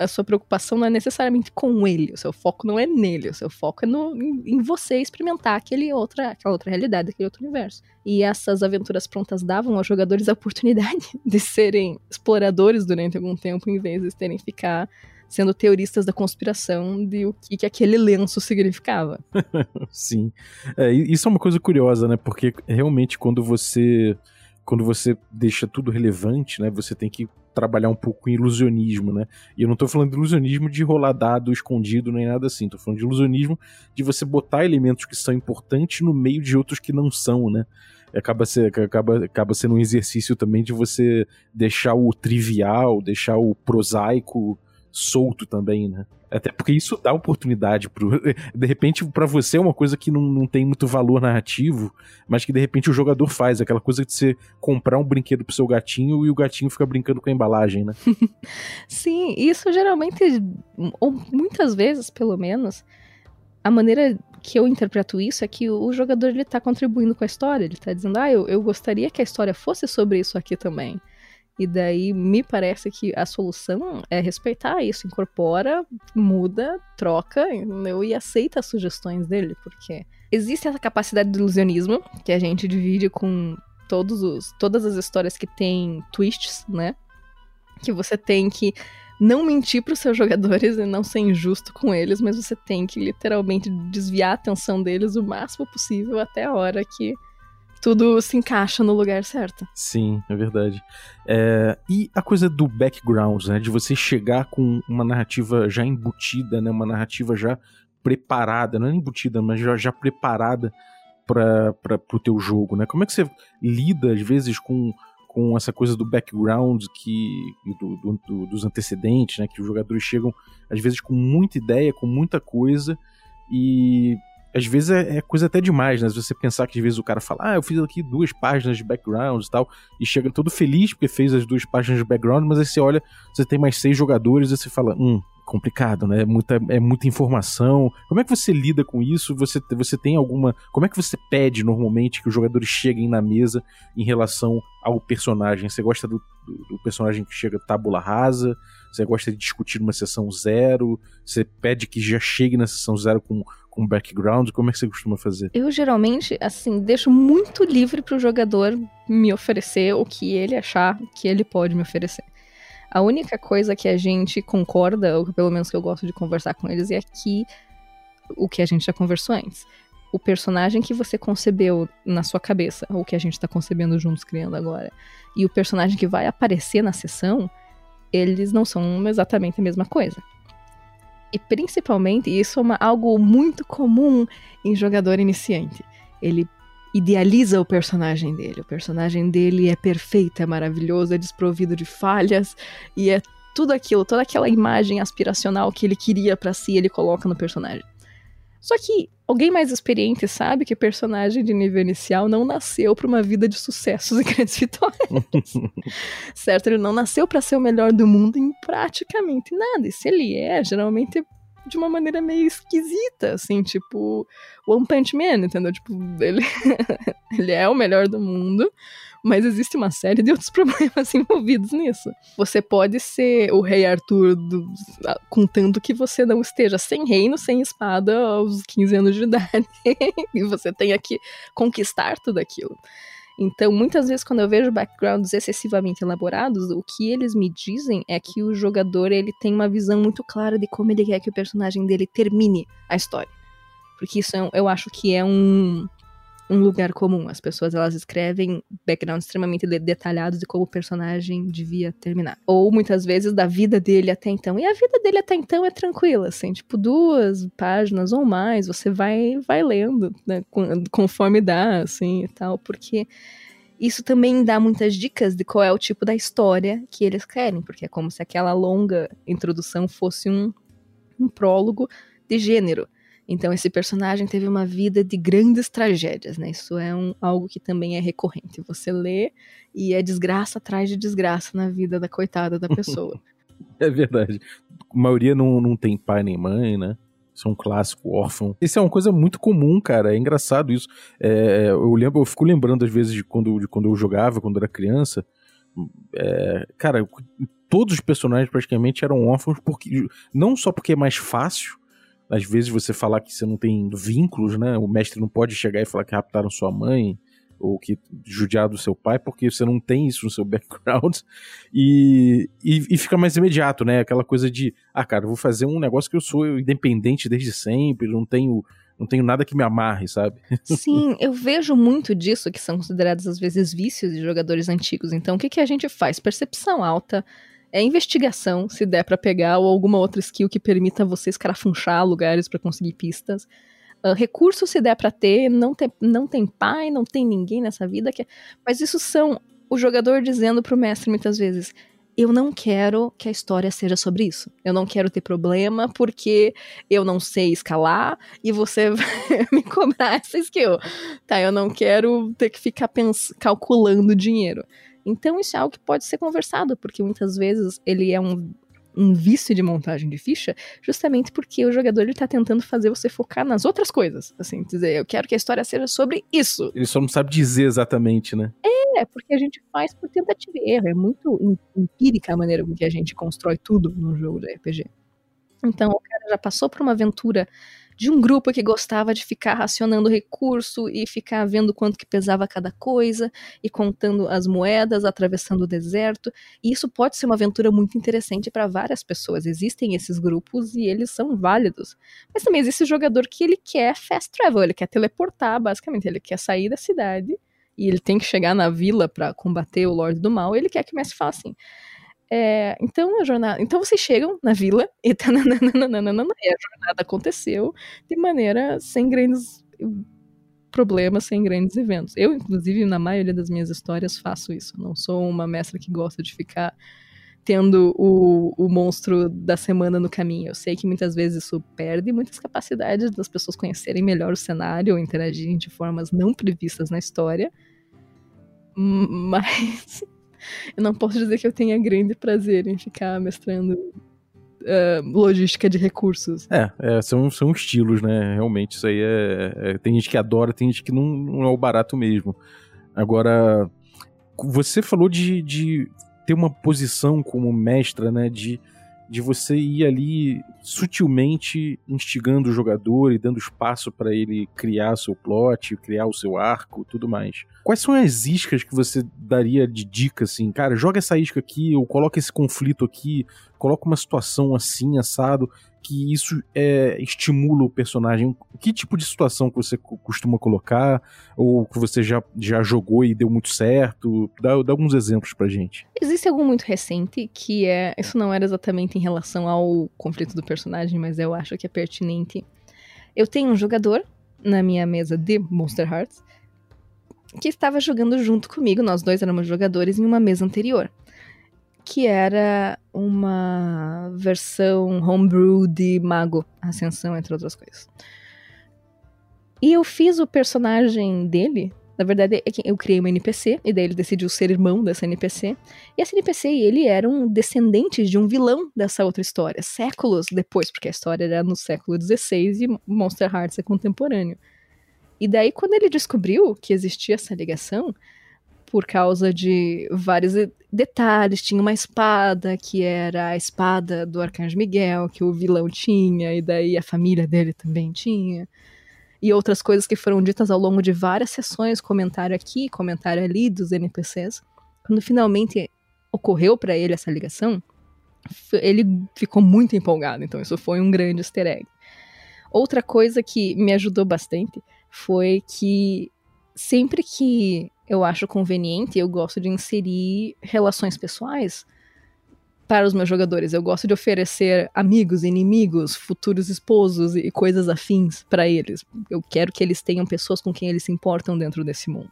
Speaker 5: a sua preocupação não é necessariamente com ele, o seu foco não é nele, o seu foco é no, em, em você experimentar aquele outra, aquela outra realidade, aquele outro universo. E essas aventuras prontas davam aos jogadores a oportunidade de serem exploradores durante algum tempo, em vez de terem ficar sendo teoristas da conspiração de o que, que aquele lenço significava.
Speaker 4: Sim. É, isso é uma coisa curiosa, né? Porque realmente quando você quando você deixa tudo relevante, né, você tem que trabalhar um pouco com ilusionismo, né? E eu não tô falando de ilusionismo de rolar dado escondido nem nada assim, tô falando de ilusionismo de você botar elementos que são importantes no meio de outros que não são, né? Acaba, ser, acaba, acaba sendo um exercício também de você deixar o trivial, deixar o prosaico solto também, né? Até porque isso dá oportunidade pro. De repente, para você é uma coisa que não, não tem muito valor narrativo, mas que de repente o jogador faz. Aquela coisa de você comprar um brinquedo pro seu gatinho e o gatinho fica brincando com a embalagem, né?
Speaker 5: Sim, isso geralmente, ou muitas vezes pelo menos, a maneira que eu interpreto isso é que o jogador ele tá contribuindo com a história. Ele tá dizendo, ah, eu, eu gostaria que a história fosse sobre isso aqui também. E daí me parece que a solução é respeitar isso, incorpora, muda, troca entendeu? e aceita as sugestões dele, porque existe essa capacidade de ilusionismo que a gente divide com todos os, todas as histórias que tem twists, né? Que você tem que não mentir para os seus jogadores e não ser injusto com eles, mas você tem que literalmente desviar a atenção deles o máximo possível até a hora que tudo se encaixa no lugar certo.
Speaker 4: Sim, é verdade. É, e a coisa do background, né? De você chegar com uma narrativa já embutida, né? Uma narrativa já preparada, não é embutida, mas já, já preparada para o teu jogo, né? Como é que você lida, às vezes, com, com essa coisa do background que do, do, do, dos antecedentes, né? Que os jogadores chegam, às vezes, com muita ideia, com muita coisa, e às vezes é, é, coisa até demais, né? Você pensar que às vezes o cara fala, ah, eu fiz aqui duas páginas de background e tal, e chega todo feliz porque fez as duas páginas de background, mas aí você olha, você tem mais seis jogadores e você fala, hum, complicado, né? É muita, é muita informação. Como é que você lida com isso? Você, você tem alguma. Como é que você pede normalmente que os jogadores cheguem na mesa em relação ao personagem? Você gosta do, do, do personagem que chega tábula rasa? Você gosta de discutir numa sessão zero? Você pede que já chegue na sessão zero com com background? Como é que você costuma fazer?
Speaker 5: Eu geralmente, assim, deixo muito livre para o jogador me oferecer o que ele achar que ele pode me oferecer. A única coisa que a gente concorda, ou pelo menos que eu gosto de conversar com eles, é que o que a gente já conversou antes. O personagem que você concebeu na sua cabeça, ou que a gente está concebendo juntos, criando agora, e o personagem que vai aparecer na sessão, eles não são exatamente a mesma coisa. E principalmente, isso é uma, algo muito comum em jogador iniciante. Ele idealiza o personagem dele. O personagem dele é perfeito, é maravilhoso, é desprovido de falhas e é tudo aquilo, toda aquela imagem aspiracional que ele queria para si, ele coloca no personagem. Só que alguém mais experiente sabe que personagem de nível inicial não nasceu para uma vida de sucessos e grandes vitórias. certo? Ele não nasceu para ser o melhor do mundo em praticamente nada. E se ele é, geralmente é de uma maneira meio esquisita, assim, tipo One Punch Man, entendeu? Tipo, ele, ele é o melhor do mundo, mas existe uma série de outros problemas envolvidos nisso. Você pode ser o rei Arthur, do, contanto que você não esteja sem reino, sem espada aos 15 anos de idade, e você tenha que conquistar tudo aquilo. Então, muitas vezes, quando eu vejo backgrounds excessivamente elaborados, o que eles me dizem é que o jogador ele tem uma visão muito clara de como ele quer que o personagem dele termine a história. Porque isso é, eu acho que é um, um lugar comum. As pessoas elas escrevem backgrounds extremamente detalhados de como o personagem devia terminar. Ou muitas vezes da vida dele até então. E a vida dele até então é tranquila, assim, tipo duas páginas ou mais, você vai vai lendo, né, conforme dá, assim, e tal, porque isso também dá muitas dicas de qual é o tipo da história que eles querem, porque é como se aquela longa introdução fosse um, um prólogo de gênero. Então esse personagem teve uma vida de grandes tragédias, né? Isso é um, algo que também é recorrente. Você lê e é desgraça atrás de desgraça na vida da coitada da pessoa.
Speaker 4: é verdade. A maioria não, não tem pai nem mãe, né? Isso é um clássico órfão. Isso é uma coisa muito comum, cara. É engraçado isso. É, eu lembro, eu fico lembrando às vezes de quando, de quando eu jogava, quando era criança. É, cara, todos os personagens praticamente eram órfãos porque não só porque é mais fácil, às vezes você falar que você não tem vínculos, né? O mestre não pode chegar e falar que raptaram sua mãe ou que judiaram do seu pai, porque você não tem isso no seu background. E, e, e, fica mais imediato, né? Aquela coisa de, ah, cara, eu vou fazer um negócio que eu sou independente desde sempre, não tenho. Não tenho nada que me amarre, sabe?
Speaker 5: Sim, eu vejo muito disso que são considerados às vezes vícios de jogadores antigos. Então, o que, que a gente faz? Percepção alta, é investigação, se der para pegar, ou alguma outra skill que permita você escarafunchar lugares para conseguir pistas. Uh, recurso se der para ter, não tem, não tem pai, não tem ninguém nessa vida que. É, mas isso são o jogador dizendo pro mestre muitas vezes: eu não quero que a história seja sobre isso. Eu não quero ter problema porque eu não sei escalar e você vai me cobrar essa skill. Tá, eu não quero ter que ficar calculando dinheiro. Então isso é algo que pode ser conversado, porque muitas vezes ele é um, um vício de montagem de ficha, justamente porque o jogador está tentando fazer você focar nas outras coisas. Assim, dizer, eu quero que a história seja sobre isso.
Speaker 4: Ele só não sabe dizer exatamente, né?
Speaker 5: É, porque a gente faz por tentativa e erro. É muito empírica a maneira com que a gente constrói tudo num jogo de RPG. Então, o cara já passou por uma aventura de um grupo que gostava de ficar racionando recurso e ficar vendo quanto que pesava cada coisa e contando as moedas, atravessando o deserto. E isso pode ser uma aventura muito interessante para várias pessoas. Existem esses grupos e eles são válidos. Mas também existe jogador que ele quer fast travel, ele quer teleportar, basicamente, ele quer sair da cidade e ele tem que chegar na vila para combater o Lorde do Mal, ele quer que o mestre fale assim: é, então a jornada. Então vocês chegam na vila e, tá, e a jornada aconteceu de maneira sem grandes problemas, sem grandes eventos. Eu, inclusive, na maioria das minhas histórias, faço isso. não sou uma mestra que gosta de ficar tendo o, o monstro da semana no caminho. Eu sei que muitas vezes isso perde muitas capacidades das pessoas conhecerem melhor o cenário ou interagirem de formas não previstas na história. Mas eu não posso dizer que eu tenha grande prazer em ficar mestrando uh, logística de recursos.
Speaker 4: É, é, são, são estilos, né? Realmente, isso aí é, é, Tem gente que adora, tem gente que não, não é o barato mesmo. Agora, você falou de, de ter uma posição como mestra, né? De de você ir ali sutilmente instigando o jogador e dando espaço para ele criar seu plot, criar o seu arco, tudo mais. Quais são as iscas que você daria de dica assim, cara, joga essa isca aqui ou coloca esse conflito aqui, coloca uma situação assim assado que isso é, estimula o personagem? Que tipo de situação que você costuma colocar? Ou que você já, já jogou e deu muito certo? Dá, dá alguns exemplos pra gente.
Speaker 5: Existe algum muito recente que é. Isso não era exatamente em relação ao conflito do personagem, mas eu acho que é pertinente. Eu tenho um jogador na minha mesa de Monster Hearts que estava jogando junto comigo, nós dois éramos jogadores em uma mesa anterior que era uma versão homebrew de Mago Ascensão, entre outras coisas. E eu fiz o personagem dele. Na verdade, é eu criei uma NPC, e daí ele decidiu ser irmão dessa NPC. E essa NPC e ele eram descendentes de um vilão dessa outra história, séculos depois, porque a história era no século XVI e Monster Hearts é contemporâneo. E daí, quando ele descobriu que existia essa ligação, por causa de vários detalhes. Tinha uma espada que era a espada do Arcanjo Miguel, que o vilão tinha, e daí a família dele também tinha. e outras coisas que foram ditas ao longo de várias sessões, comentário aqui, comentário ali dos NPCs, quando finalmente ocorreu para ele essa ligação, ele ficou muito empolgado. Então, isso foi um grande easter egg. Outra coisa que me ajudou bastante foi que sempre que eu acho conveniente, eu gosto de inserir relações pessoais para os meus jogadores. Eu gosto de oferecer amigos, inimigos, futuros esposos e coisas afins para eles. Eu quero que eles tenham pessoas com quem eles se importam dentro desse mundo.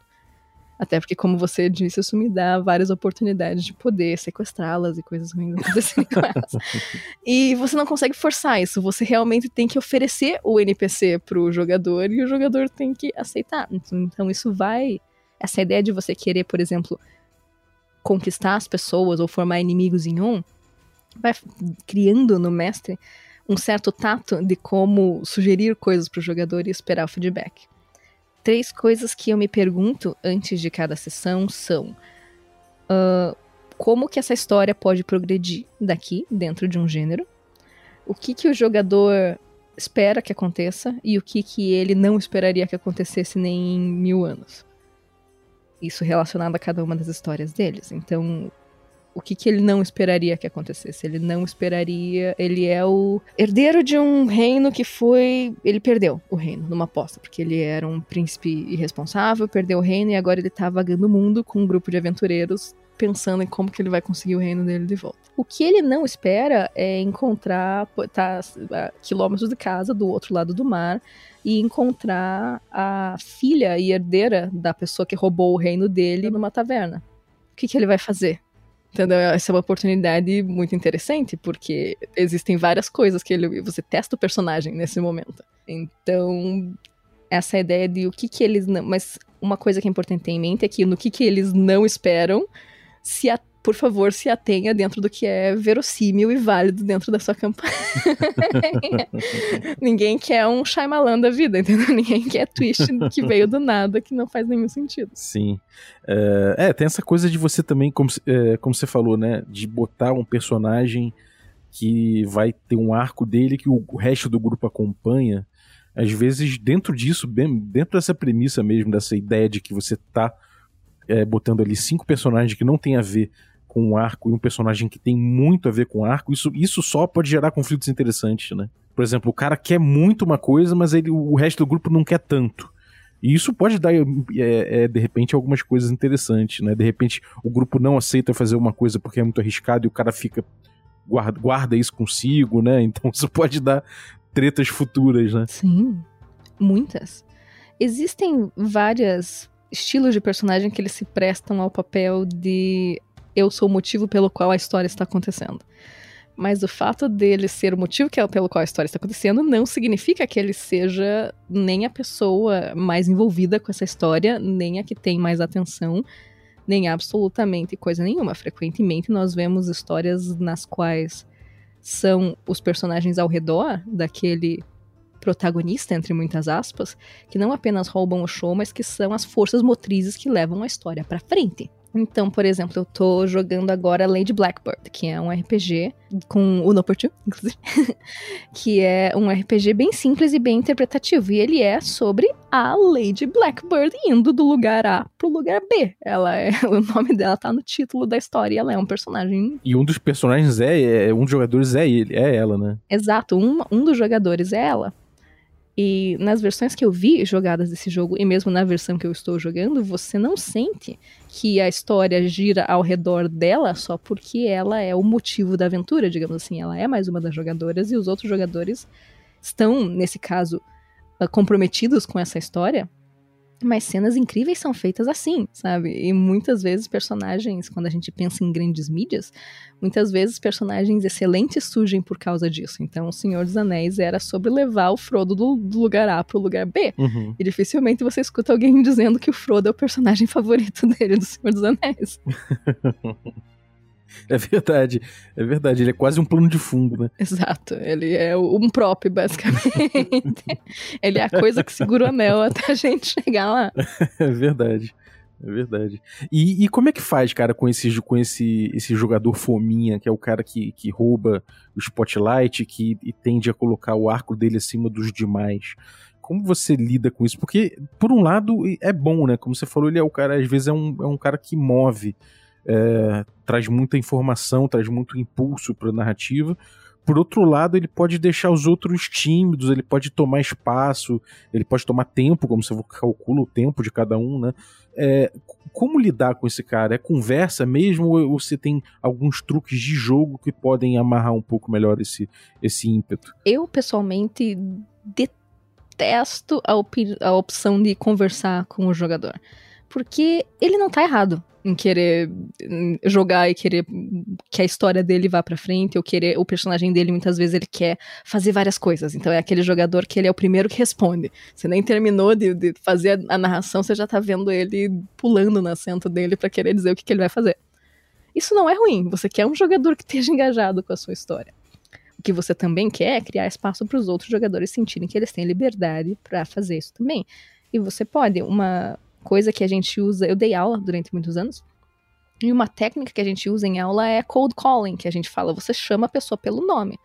Speaker 5: Até porque, como você disse, isso me dá várias oportunidades de poder sequestrá-las e coisas ruins acontecerem com elas. E você não consegue forçar isso, você realmente tem que oferecer o NPC pro jogador e o jogador tem que aceitar. Então, isso vai. Essa ideia de você querer, por exemplo, conquistar as pessoas ou formar inimigos em um, vai criando no mestre um certo tato de como sugerir coisas pro jogador e esperar o feedback. Três coisas que eu me pergunto antes de cada sessão são: uh, como que essa história pode progredir daqui, dentro de um gênero? O que, que o jogador espera que aconteça e o que, que ele não esperaria que acontecesse nem em mil anos? Isso relacionado a cada uma das histórias deles. Então, o que, que ele não esperaria que acontecesse. Ele não esperaria. Ele é o herdeiro de um reino que foi. Ele perdeu o reino numa aposta, porque ele era um príncipe irresponsável, perdeu o reino e agora ele tá vagando o mundo com um grupo de aventureiros pensando em como que ele vai conseguir o reino dele de volta. O que ele não espera é encontrar, tá a quilômetros de casa, do outro lado do mar, e encontrar a filha e herdeira da pessoa que roubou o reino dele numa taverna. O que, que ele vai fazer? Entendeu? Essa é uma oportunidade muito interessante, porque existem várias coisas que ele, você testa o personagem nesse momento. Então, essa ideia de o que que eles não... Mas uma coisa que é importante ter em mente é que no que que eles não esperam, se a por favor, se atenha dentro do que é verossímil e válido dentro da sua campanha. Ninguém quer um Shyamalan da vida, entendeu? Ninguém quer twist que veio do nada, que não faz nenhum sentido.
Speaker 4: Sim. É, é tem essa coisa de você também, como, é, como você falou, né? De botar um personagem que vai ter um arco dele que o resto do grupo acompanha. Às vezes, dentro disso, bem, dentro dessa premissa mesmo, dessa ideia de que você tá é, botando ali cinco personagens que não tem a ver com um arco e um personagem que tem muito a ver com o arco, isso, isso só pode gerar conflitos interessantes, né? Por exemplo, o cara quer muito uma coisa, mas ele, o resto do grupo não quer tanto. E isso pode dar, é, é, de repente, algumas coisas interessantes, né? De repente, o grupo não aceita fazer uma coisa porque é muito arriscado e o cara fica. guarda, guarda isso consigo, né? Então isso pode dar tretas futuras, né?
Speaker 5: Sim, muitas. Existem vários estilos de personagem que eles se prestam ao papel de eu sou o motivo pelo qual a história está acontecendo. Mas o fato dele ser o motivo que é pelo qual a história está acontecendo não significa que ele seja nem a pessoa mais envolvida com essa história, nem a que tem mais atenção, nem absolutamente coisa nenhuma. Frequentemente nós vemos histórias nas quais são os personagens ao redor daquele protagonista, entre muitas aspas, que não apenas roubam o show, mas que são as forças motrizes que levam a história para frente. Então, por exemplo, eu tô jogando agora Lady Blackbird, que é um RPG com o Noportu, inclusive, que é um RPG bem simples e bem interpretativo. E ele é sobre a Lady Blackbird indo do lugar A pro lugar B. Ela é, o nome dela tá no título da história. E ela é um personagem.
Speaker 4: E um dos personagens é, é um dos jogadores é ele, é ela, né?
Speaker 5: Exato, um, um dos jogadores é ela. E nas versões que eu vi jogadas desse jogo, e mesmo na versão que eu estou jogando, você não sente que a história gira ao redor dela só porque ela é o motivo da aventura, digamos assim. Ela é mais uma das jogadoras e os outros jogadores estão, nesse caso, ah, comprometidos com essa história mas cenas incríveis são feitas assim, sabe? E muitas vezes personagens, quando a gente pensa em grandes mídias, muitas vezes personagens excelentes surgem por causa disso. Então, O Senhor dos Anéis era sobre levar o Frodo do, do lugar A pro lugar B. Uhum. E dificilmente você escuta alguém dizendo que o Frodo é o personagem favorito dele do Senhor dos Anéis.
Speaker 4: É verdade, é verdade. Ele é quase um plano de fundo, né?
Speaker 5: Exato. Ele é um prop, basicamente. ele é a coisa que segura o anel até a gente chegar lá.
Speaker 4: É verdade. É verdade. E, e, como é que faz, cara, com esse, com esse, esse jogador fominha, que é o cara que, que rouba o spotlight, que e tende a colocar o arco dele acima dos demais? como você lida com isso? Porque, por um lado, é bom, né? Como você falou, ele é o cara, às vezes é um, é um cara que move, é, traz muita informação, traz muito impulso para a narrativa. Por outro lado, ele pode deixar os outros tímidos, ele pode tomar espaço, ele pode tomar tempo, como você calcula o tempo de cada um, né? É, como lidar com esse cara? É conversa mesmo ou você tem alguns truques de jogo que podem amarrar um pouco melhor esse, esse ímpeto?
Speaker 5: Eu, pessoalmente, detesto a, a opção de conversar com o jogador. Porque ele não tá errado em querer jogar e querer que a história dele vá para frente, ou querer o personagem dele muitas vezes ele quer fazer várias coisas. Então é aquele jogador que ele é o primeiro que responde. Você nem terminou de, de fazer a, a, narração, você já tá vendo ele pulando no assento dele para querer dizer o que, que ele vai fazer. Isso não é ruim. Você quer um jogador que esteja engajado com a sua história. O que você também quer é criar espaço para os outros jogadores sentirem que eles têm liberdade para fazer isso também. E você pode, uma coisa que a gente usa. Eu dei aula durante muitos anos. E uma técnica que a gente usa em aula é cold calling, que a gente fala, você chama a pessoa pelo nome.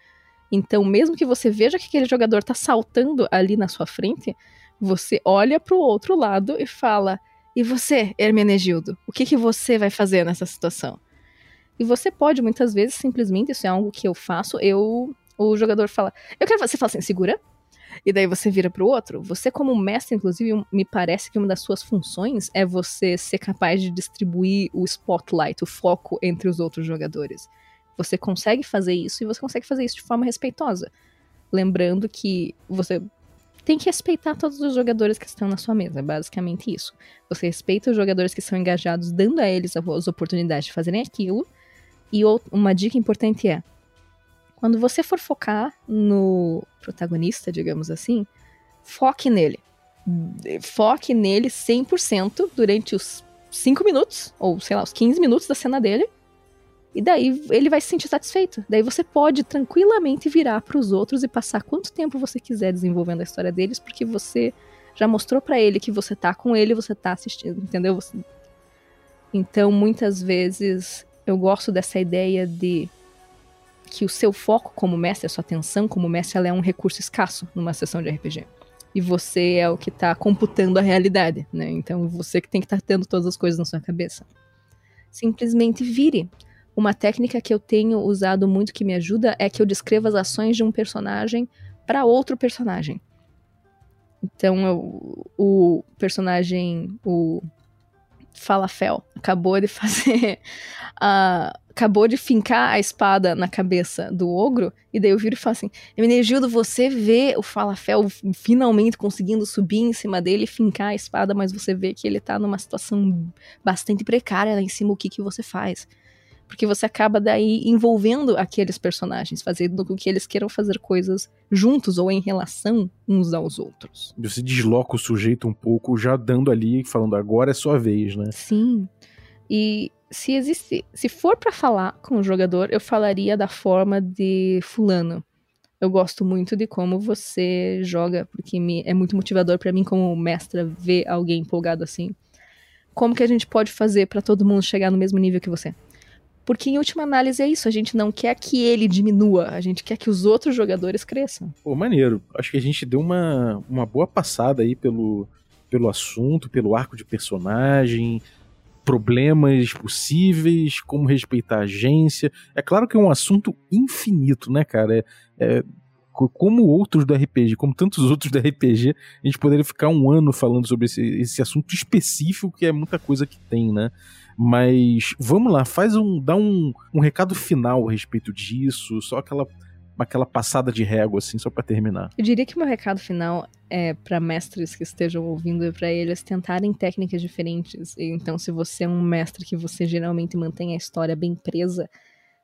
Speaker 5: Então, mesmo que você veja que aquele jogador tá saltando ali na sua frente, você olha para o outro lado e fala: "E você, Hermenegildo, o que que você vai fazer nessa situação?" E você pode muitas vezes simplesmente, isso é algo que eu faço, eu o jogador fala: "Eu quero você fala assim, segura, e daí você vira pro outro. Você, como mestre, inclusive, me parece que uma das suas funções é você ser capaz de distribuir o spotlight, o foco entre os outros jogadores. Você consegue fazer isso e você consegue fazer isso de forma respeitosa. Lembrando que você tem que respeitar todos os jogadores que estão na sua mesa, basicamente isso. Você respeita os jogadores que são engajados, dando a eles as oportunidades de fazerem aquilo. E uma dica importante é: quando você for focar no protagonista, digamos assim, foque nele. Foque nele 100% durante os 5 minutos, ou sei lá, os 15 minutos da cena dele. E daí ele vai se sentir satisfeito. Daí você pode tranquilamente virar para os outros e passar quanto tempo você quiser desenvolvendo a história deles, porque você já mostrou para ele que você tá com ele, você tá assistindo, entendeu? Você... Então, muitas vezes eu gosto dessa ideia de que o seu foco como mestre, a sua atenção como mestre, ela é um recurso escasso numa sessão de RPG. E você é o que está computando a realidade, né? Então você que tem que estar tá tendo todas as coisas na sua cabeça. Simplesmente vire. Uma técnica que eu tenho usado muito que me ajuda é que eu descreva as ações de um personagem para outro personagem. Então, eu, o personagem, o Falafel, acabou de fazer acabou de fincar a espada na cabeça do ogro, e daí eu viro e falo assim: Emenegildo, você vê o Falafel finalmente conseguindo subir em cima dele e fincar a espada, mas você vê que ele tá numa situação bastante precária lá em cima, o que, que você faz? Porque você acaba daí envolvendo aqueles personagens, fazendo com que eles queiram fazer coisas juntos ou em relação uns aos outros.
Speaker 4: Você desloca o sujeito um pouco, já dando ali, falando agora é sua vez, né?
Speaker 5: Sim. E se existe, se for para falar com o jogador, eu falaria da forma de fulano. Eu gosto muito de como você joga, porque me, é muito motivador para mim como mestra ver alguém empolgado assim. Como que a gente pode fazer para todo mundo chegar no mesmo nível que você? Porque em última análise é isso, a gente não quer que ele diminua, a gente quer que os outros jogadores cresçam.
Speaker 4: Pô, maneiro. Acho que a gente deu uma, uma boa passada aí pelo, pelo assunto, pelo arco de personagem, problemas possíveis, como respeitar a agência. É claro que é um assunto infinito, né, cara? É, é, como outros do RPG, como tantos outros do RPG, a gente poderia ficar um ano falando sobre esse, esse assunto específico, que é muita coisa que tem, né? Mas vamos lá, faz um. dá um, um recado final a respeito disso, só aquela aquela passada de régua, assim, só para terminar.
Speaker 5: Eu diria que meu recado final é para mestres que estejam ouvindo e para eles tentarem técnicas diferentes. Então, se você é um mestre que você geralmente mantém a história bem presa,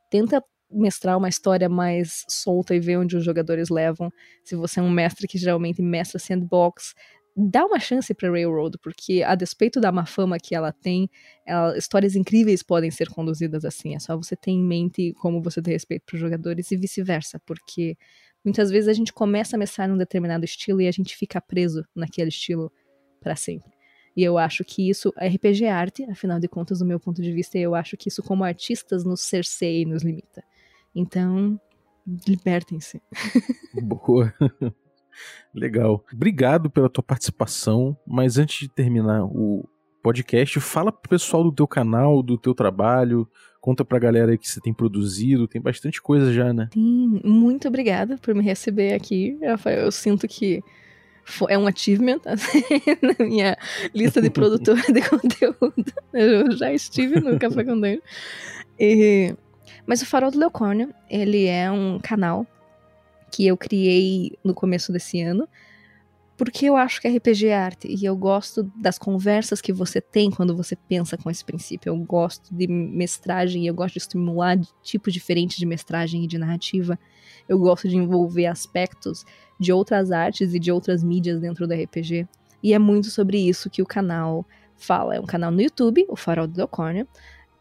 Speaker 5: tenta mestrar uma história mais solta e ver onde os jogadores levam. Se você é um mestre que geralmente mestra sandbox, dá uma chance para Railroad, porque a despeito da má fama que ela tem, ela, histórias incríveis podem ser conduzidas assim. É só você ter em mente como você tem respeito para os jogadores e vice-versa, porque muitas vezes a gente começa a mestrar num determinado estilo e a gente fica preso naquele estilo para sempre. E eu acho que isso, RPG é arte, afinal de contas, do meu ponto de vista, eu acho que isso, como artistas, nos cerceia e nos limita. Então, libertem-se.
Speaker 4: Boa. Legal. Obrigado pela tua participação, mas antes de terminar o podcast, fala pro pessoal do teu canal, do teu trabalho, conta pra galera aí que você tem produzido, tem bastante coisa já, né?
Speaker 5: Sim, muito obrigada por me receber aqui, Rafael. Eu sinto que é um achievement assim, na minha lista de produtora de conteúdo. Eu já estive no Café com. E... Mas o Farol do Leocórnio, ele é um canal que eu criei no começo desse ano, porque eu acho que RPG é arte e eu gosto das conversas que você tem quando você pensa com esse princípio. Eu gosto de mestragem e eu gosto de estimular tipos diferentes de mestragem e de narrativa. Eu gosto de envolver aspectos de outras artes e de outras mídias dentro do RPG. E é muito sobre isso que o canal fala. É um canal no YouTube, o Farol do Delcórnia.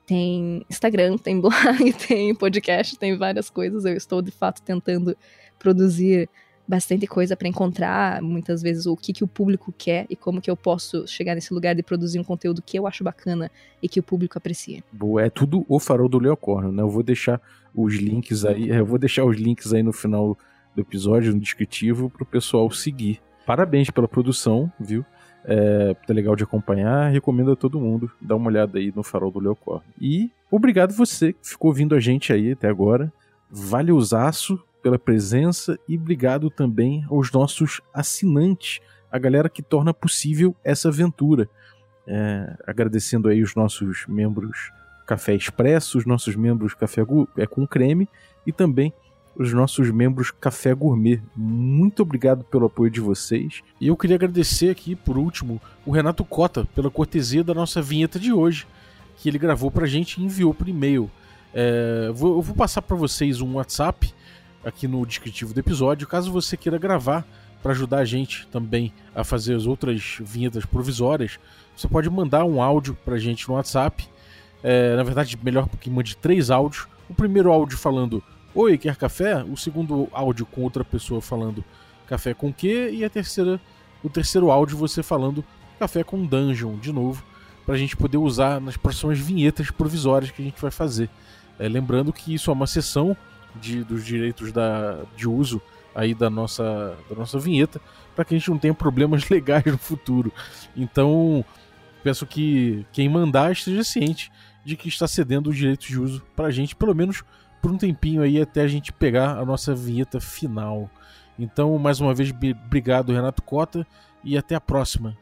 Speaker 5: Tem Instagram, tem blog, tem podcast, tem várias coisas. Eu estou de fato tentando produzir bastante coisa para encontrar muitas vezes o que, que o público quer e como que eu posso chegar nesse lugar de produzir um conteúdo que eu acho bacana e que o público aprecia.
Speaker 4: Boa, é tudo o farol do Leocorno, né? Eu vou deixar os links aí, eu vou deixar os links aí no final do episódio, no descritivo, pro pessoal seguir. Parabéns pela produção, viu? É, tá legal de acompanhar, recomendo a todo mundo dar uma olhada aí no farol do Leocorno. E obrigado você que ficou vindo a gente aí até agora. Vale usaço pela presença e obrigado também aos nossos assinantes, a galera que torna possível essa aventura. É, agradecendo aí os nossos membros Café Expresso, os nossos membros Café é com Creme e também os nossos membros Café Gourmet. Muito obrigado pelo apoio de vocês. E eu queria agradecer aqui, por último, o Renato Cota pela cortesia da nossa vinheta de hoje, que ele gravou pra gente e enviou por e-mail. É, eu vou passar para vocês um WhatsApp aqui no descritivo do episódio, caso você queira gravar para ajudar a gente também a fazer as outras vinhetas provisórias, você pode mandar um áudio para a gente no WhatsApp. É, na verdade, melhor que mande três áudios. O primeiro áudio falando Oi, quer café? O segundo áudio com outra pessoa falando café com quê? E a terceira, o terceiro áudio você falando café com dungeon de novo, para a gente poder usar nas próximas vinhetas provisórias que a gente vai fazer. É, lembrando que isso é uma sessão de, dos direitos da, de uso aí da nossa, da nossa vinheta, para que a gente não tenha problemas legais no futuro. Então, peço que quem mandar esteja ciente de que está cedendo os direitos de uso para a gente, pelo menos por um tempinho aí até a gente pegar a nossa vinheta final. Então, mais uma vez, obrigado, Renato Cota, e até a próxima.